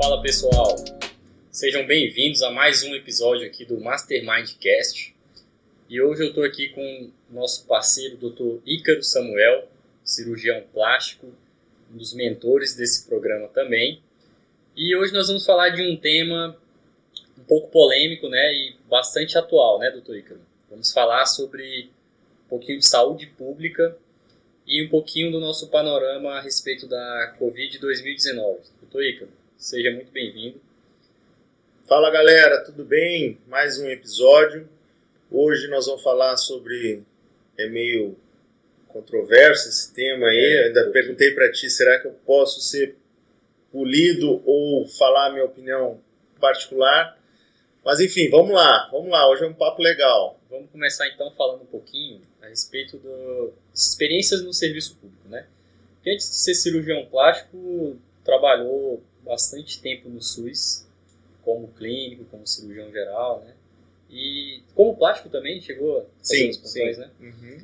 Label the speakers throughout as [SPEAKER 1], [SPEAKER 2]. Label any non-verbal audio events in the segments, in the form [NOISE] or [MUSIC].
[SPEAKER 1] Fala pessoal, sejam bem-vindos a mais um episódio aqui do Mastermindcast. E hoje eu estou aqui com o nosso parceiro, Dr. Ícaro Samuel, cirurgião plástico, um dos mentores desse programa também. E hoje nós vamos falar de um tema um pouco polêmico, né, e bastante atual, né, doutor Ícaro? Vamos falar sobre um pouquinho de saúde pública e um pouquinho do nosso panorama a respeito da Covid 2019. Doutor Ícaro, seja muito bem-vindo.
[SPEAKER 2] Fala galera, tudo bem? Mais um episódio. Hoje nós vamos falar sobre. É meio controverso esse tema aí. É, Ainda perguntei para ti: será que eu posso ser polido ou falar a minha opinião particular? Mas enfim, vamos lá, vamos lá. Hoje é um papo legal.
[SPEAKER 1] Vamos começar então falando um pouquinho a respeito das experiências no serviço público, né? Porque antes de ser cirurgião plástico, trabalhou bastante tempo no SUS, como clínico, como cirurgião geral, né? E como plástico também chegou a fazer
[SPEAKER 2] Sim,
[SPEAKER 1] plantões,
[SPEAKER 2] sim.
[SPEAKER 1] né?
[SPEAKER 2] Uhum.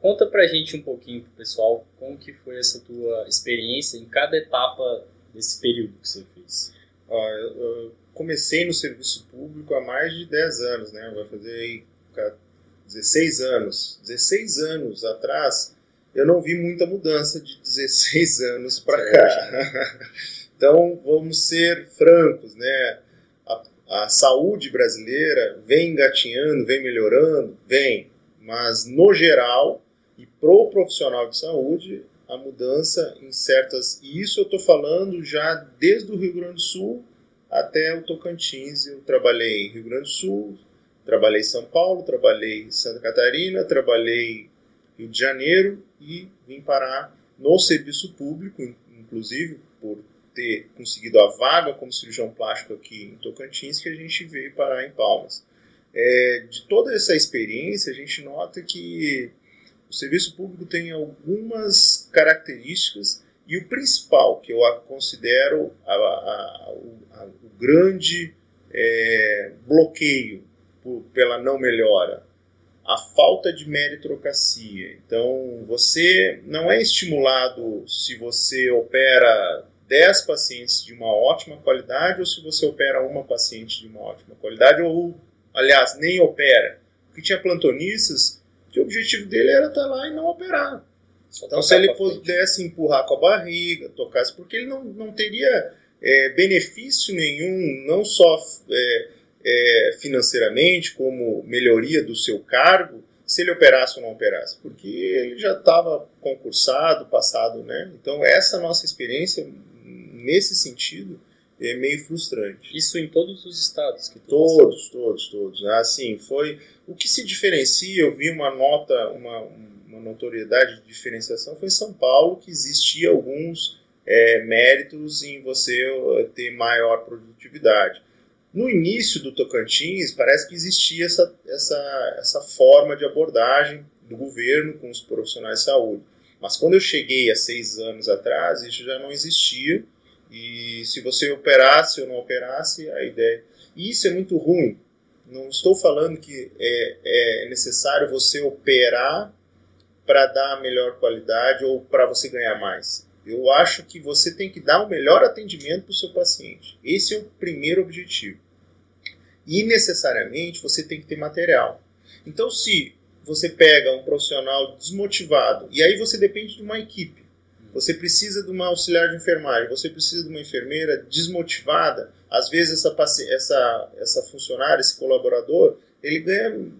[SPEAKER 1] Conta pra gente um pouquinho, pro pessoal, como que foi essa tua experiência em cada etapa desse período que você fez.
[SPEAKER 2] Ó, eu, eu comecei no serviço público há mais de 10 anos, né? Vai fazer aí ca- 16 anos. 16 anos atrás, eu não vi muita mudança de 16 anos para cá. [LAUGHS] então, vamos ser francos, né? A, a saúde brasileira vem engatinhando, vem melhorando, vem, mas no geral e pro profissional de saúde a mudança em certas. E isso eu estou falando já desde o Rio Grande do Sul até o Tocantins. Eu trabalhei em Rio Grande do Sul, trabalhei em São Paulo, trabalhei em Santa Catarina, trabalhei Rio de Janeiro e vim parar no serviço público, in- inclusive por ter conseguido a vaga como cirurgião plástico aqui em Tocantins, que a gente veio parar em Palmas. É, de toda essa experiência, a gente nota que o serviço público tem algumas características e o principal, que eu considero a- a- a- o grande é, bloqueio por- pela não melhora, a falta de meritocracia. Então, você não é estimulado se você opera 10 pacientes de uma ótima qualidade ou se você opera uma paciente de uma ótima qualidade, ou, aliás, nem opera. Porque tinha plantonistas que o objetivo dele era estar lá e não operar.
[SPEAKER 1] Só
[SPEAKER 2] Então, se ele
[SPEAKER 1] frente.
[SPEAKER 2] pudesse empurrar com a barriga, tocasse, porque ele não, não teria é, benefício nenhum, não só é, é, financeiramente, como melhoria do seu cargo, se ele operasse ou não operasse, porque ele já estava concursado, passado, né? Então, essa nossa experiência, nesse sentido, é meio frustrante.
[SPEAKER 1] Isso em todos os estados que
[SPEAKER 2] Todos, todos, todos. Assim, foi o que se diferencia. Eu vi uma nota, uma, uma notoriedade de diferenciação foi em São Paulo que existia alguns é, méritos em você eh, ter maior produtividade. No início do Tocantins, parece que existia essa, essa, essa forma de abordagem do governo com os profissionais de saúde. Mas quando eu cheguei há seis anos atrás, isso já não existia. E se você operasse ou não operasse, a ideia. E isso é muito ruim. Não estou falando que é, é necessário você operar para dar a melhor qualidade ou para você ganhar mais. Eu acho que você tem que dar o melhor atendimento para o seu paciente. Esse é o primeiro objetivo. E necessariamente você tem que ter material. Então, se você pega um profissional desmotivado e aí você depende de uma equipe, você precisa de uma auxiliar de enfermagem, você precisa de uma enfermeira desmotivada. Às vezes essa essa essa funcionária, esse colaborador, ele ganha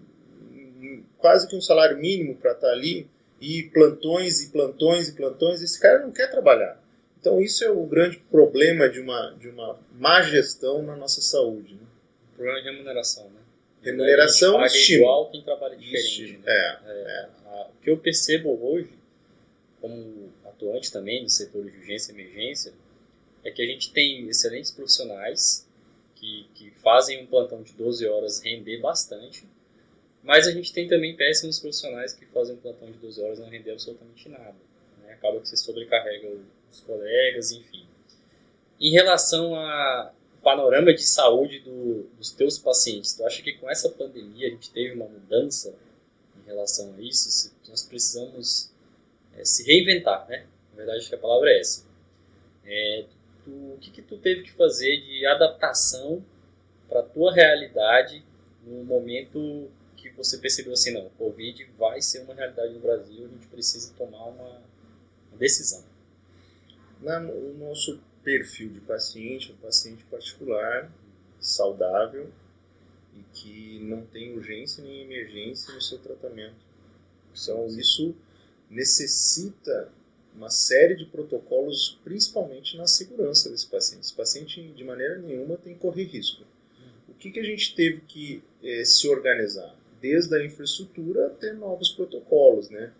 [SPEAKER 2] quase que um salário mínimo para estar ali e plantões e plantões e plantões. Esse cara não quer trabalhar. Então isso é o grande problema de uma de uma má gestão na nossa saúde. Né?
[SPEAKER 1] Problema de remuneração, né?
[SPEAKER 2] Remuneração e estímulo.
[SPEAKER 1] igual quem trabalha diferente.
[SPEAKER 2] Estímulo.
[SPEAKER 1] Né?
[SPEAKER 2] É.
[SPEAKER 1] É, a- o que eu percebo hoje, como atuante também do setor de urgência e emergência, é que a gente tem excelentes profissionais que, que fazem um plantão de 12 horas render bastante, mas a gente tem também péssimos profissionais que fazem um plantão de 12 horas não render absolutamente nada. né? Acaba que você sobrecarrega os colegas, enfim. Em relação ao panorama de saúde do- dos teus pacientes, tu acha que com essa pandemia a gente teve uma mudança em relação a isso? Se nós precisamos é, se reinventar, né? Na verdade, acho que a palavra é essa. É, tu, o que, que tu teve que fazer de adaptação para tua realidade no momento que você percebeu assim, não, o Covid vai ser uma realidade no Brasil, a gente precisa tomar uma, uma decisão?
[SPEAKER 2] Na, o nosso perfil de paciente, um paciente particular, saudável e que não tem urgência nem emergência no seu tratamento. Então, isso necessita uma série de protocolos, principalmente na segurança desse paciente. Esse paciente, de maneira nenhuma, tem que correr risco. O que, que a gente teve que eh, se organizar? Desde a infraestrutura até novos protocolos, né?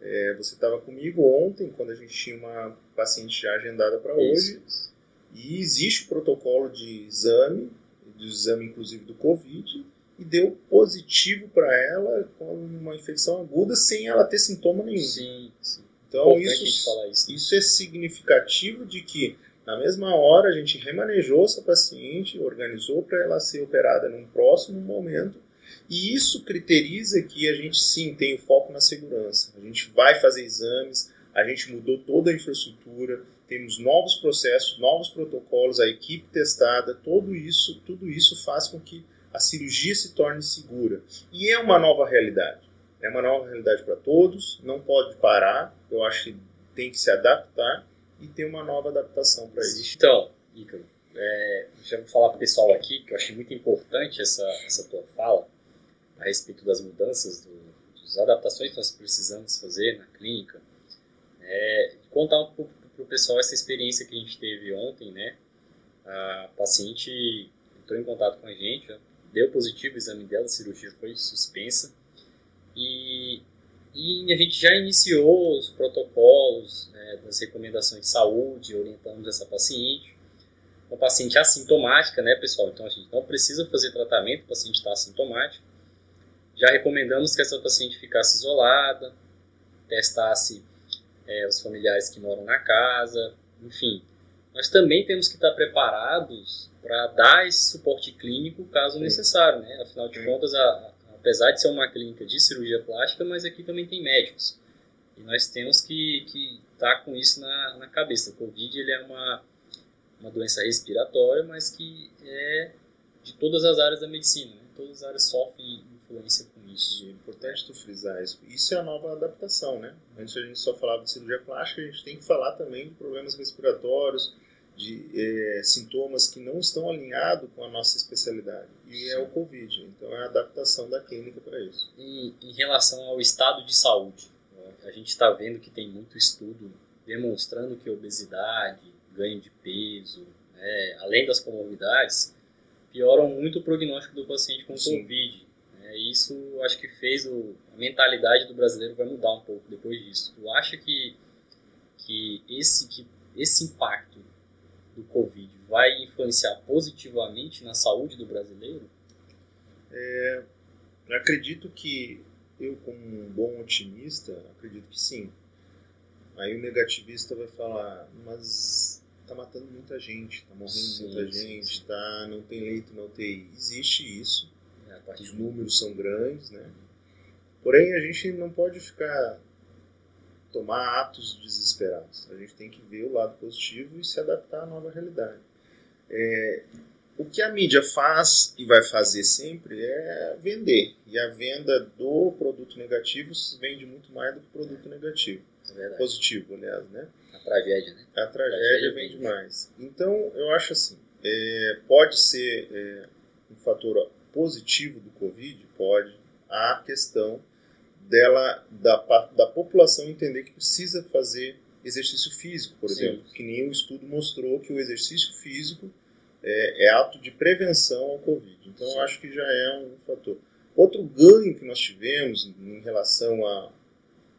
[SPEAKER 2] É, você estava comigo ontem, quando a gente tinha uma paciente já agendada para hoje, e existe o protocolo de exame, de exame inclusive do Covid, e deu positivo para ela com uma infecção aguda sem ela ter sintoma nenhum.
[SPEAKER 1] Sim, sim.
[SPEAKER 2] Então isso, isso. isso é significativo de que na mesma hora a gente remanejou essa paciente, organizou para ela ser operada num próximo momento e isso criteriza que a gente sim tem o foco na segurança. A gente vai fazer exames, a gente mudou toda a infraestrutura, temos novos processos, novos protocolos, a equipe testada, tudo isso, tudo isso faz com que a cirurgia se torne segura. E é uma nova realidade. É uma nova realidade para todos, não pode parar. Eu acho que tem que se adaptar e ter uma nova adaptação para isso.
[SPEAKER 1] Então, Ícaro, é, deixa eu falar para o pessoal aqui que eu achei muito importante essa, essa tua fala a respeito das mudanças, do, das adaptações que nós precisamos fazer na clínica. É, contar para o pessoal essa experiência que a gente teve ontem, né? A paciente entrou em contato com a gente, deu positivo o exame dela, a cirurgia foi suspensa e, e a gente já iniciou os protocolos né, das recomendações de saúde, orientamos essa paciente. Uma paciente assintomática, né, pessoal? Então a gente não precisa fazer tratamento, o paciente está assintomático. Já recomendamos que essa paciente ficasse isolada, testasse é, os familiares que moram na casa, enfim. Nós também temos que estar preparados para dar esse suporte clínico caso Sim. necessário, né? Afinal de contas, a, apesar de ser uma clínica de cirurgia plástica, mas aqui também tem médicos. E nós temos que, que estar com isso na, na cabeça. O Covid ele é uma, uma doença respiratória, mas que é de todas as áreas da medicina. Né? Todas as áreas sofrem influência com isso.
[SPEAKER 2] É importante tu frisar isso. Isso é a nova adaptação, né? Antes a gente só falava de cirurgia plástica, a gente tem que falar também de problemas respiratórios, de é, sintomas que não estão alinhados com a nossa especialidade. E Sim. é o Covid. Então é a adaptação da clínica para isso.
[SPEAKER 1] E em relação ao estado de saúde, né? a gente está vendo que tem muito estudo demonstrando que obesidade, ganho de peso, né, além das comorbidades, pioram muito o prognóstico do paciente com Sim. Covid. É, isso acho que fez o, a mentalidade do brasileiro vai mudar um pouco depois disso. Tu acha que, que, esse, que esse impacto do Covid vai influenciar positivamente na saúde do brasileiro?
[SPEAKER 2] É, acredito que eu, como um bom otimista, acredito que sim. Aí o negativista vai falar, mas tá matando muita gente, tá morrendo sim, muita gente, sim, sim. Tá, não tem leito na UTI. Existe isso os números são grandes, né? Porém, a gente não pode ficar tomar atos desesperados. A gente tem que ver o lado positivo e se adaptar à nova realidade. É, o que a mídia faz e vai fazer sempre é vender. E a venda do produto negativo vende muito mais do que o produto negativo. É Positivo, aliás, né?
[SPEAKER 1] A tragédia, né?
[SPEAKER 2] A tragédia, a tragédia vende, vende mais. Então, eu acho assim, é, pode ser é, um fator positivo do Covid? Pode. A questão dela, da, da população entender que precisa fazer exercício físico, por Sim. exemplo, que nem o estudo mostrou que o exercício físico é, é ato de prevenção ao Covid. Então, Sim. eu acho que já é um fator. Outro ganho que nós tivemos em relação a,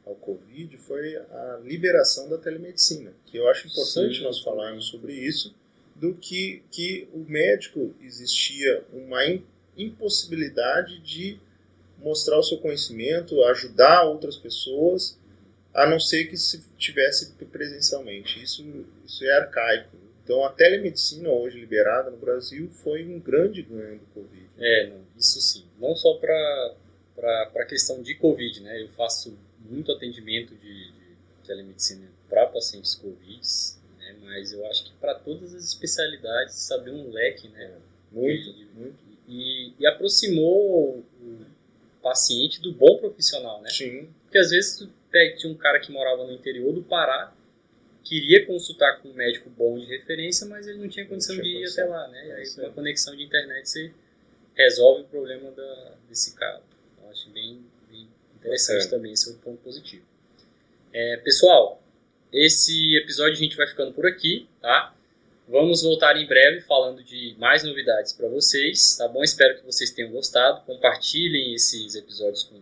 [SPEAKER 2] ao Covid foi a liberação da telemedicina, que eu acho importante Sim. nós falarmos sobre isso, do que, que o médico existia uma impossibilidade de mostrar o seu conhecimento, ajudar outras pessoas, a não ser que se tivesse presencialmente. Isso, isso é arcaico. Então, a telemedicina hoje liberada no Brasil foi um grande ganho do Covid.
[SPEAKER 1] É, isso sim. Não só para a questão de Covid, né? Eu faço muito atendimento de, de telemedicina para pacientes Covid, né? Mas eu acho que para todas as especialidades abriu um leque, né?
[SPEAKER 2] Muito,
[SPEAKER 1] E-
[SPEAKER 2] muito.
[SPEAKER 1] E, e aproximou paciente do bom profissional, né?
[SPEAKER 2] Sim,
[SPEAKER 1] Porque às vezes tu pega, tinha um cara que morava no interior do Pará, queria consultar com um médico bom de referência, mas ele não tinha condição
[SPEAKER 2] tinha
[SPEAKER 1] de ir até lá, né? E
[SPEAKER 2] É
[SPEAKER 1] aí com uma
[SPEAKER 2] aí.
[SPEAKER 1] conexão de internet você resolve o problema da, desse cara. Eu acho bem, bem interessante também, esse é um ponto positivo. É, pessoal, esse episódio a gente vai ficando por aqui, tá? Vamos voltar em breve falando de mais novidades para vocês, tá bom? Espero que vocês tenham gostado. Compartilhem esses episódios com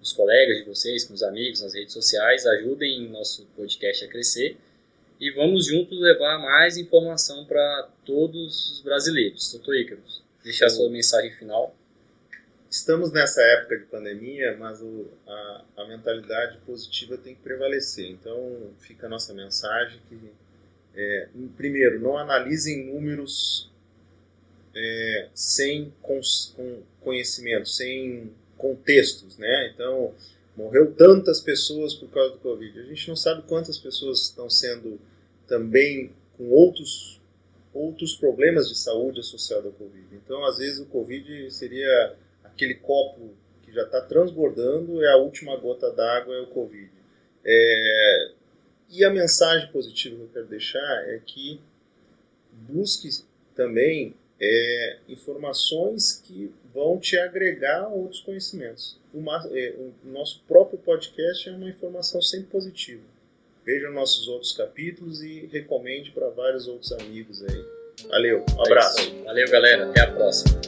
[SPEAKER 1] os colegas de vocês, com os amigos nas redes sociais, ajudem o nosso podcast a crescer e vamos juntos levar mais informação para todos os brasileiros. Doutor deixa a sua mensagem final.
[SPEAKER 2] Estamos nessa época de pandemia, mas o- a, a mentalidade positiva tem que prevalecer. Então, fica a nossa mensagem que, é, primeiro, não analisem números é, sem cons- com conhecimento, sem contextos, né? Então, morreu tantas pessoas por causa do Covid. A gente não sabe quantas pessoas estão sendo também com outros outros problemas de saúde associados ao Covid. Então, às vezes, o Covid seria aquele copo que já está transbordando, é a última gota d'água, é o Covid. É, E a mensagem positiva que eu quero deixar é que busque também é, informações que vão te agregar a outros conhecimentos. O, ma- é, o nosso próprio podcast é uma informação sempre positiva. Veja nossos outros capítulos e recomende para vários outros amigos aí. Valeu, um abraço.
[SPEAKER 1] É isso aí. Valeu, galera. Até a próxima.